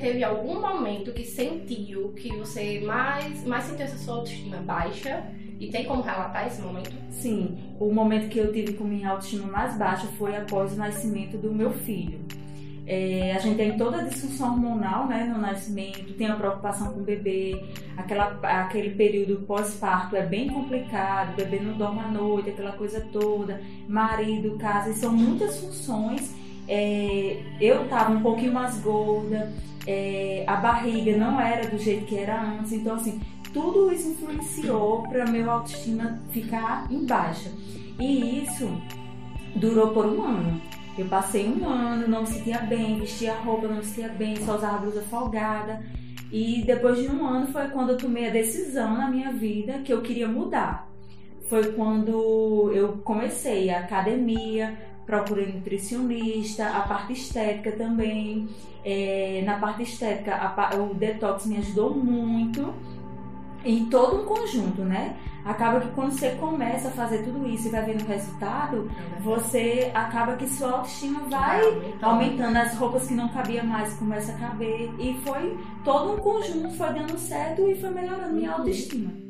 teve algum momento que sentiu que você mais, mais sentiu essa sua autoestima baixa? E tem como relatar esse momento? Sim, o momento que eu tive com minha autoestima mais baixa foi após o nascimento do meu filho. É, a gente tem toda a disfunção hormonal né, no nascimento, tem a preocupação com o bebê, aquela, aquele período pós-parto é bem complicado, o bebê não dorme à noite, aquela coisa toda, marido, casa, e são muitas funções. É, eu estava um pouquinho mais gorda, é, a barriga não era do jeito que era antes, então assim, tudo isso influenciou para meu autoestima ficar em baixa. E isso durou por um ano. Eu passei um ano, não me sentia bem, vestia roupa, não me sentia bem, só usava blusa folgada. E depois de um ano foi quando eu tomei a decisão na minha vida que eu queria mudar. Foi quando eu comecei a academia, procurei nutricionista, a parte estética também. É, na parte estética, a, o detox me ajudou muito em todo um conjunto, né? Acaba que quando você começa a fazer tudo isso e vai vendo o resultado, você acaba que sua autoestima vai aumentando, as roupas que não cabia mais começa a caber e foi todo um conjunto foi dando certo e foi melhorando minha uhum. autoestima.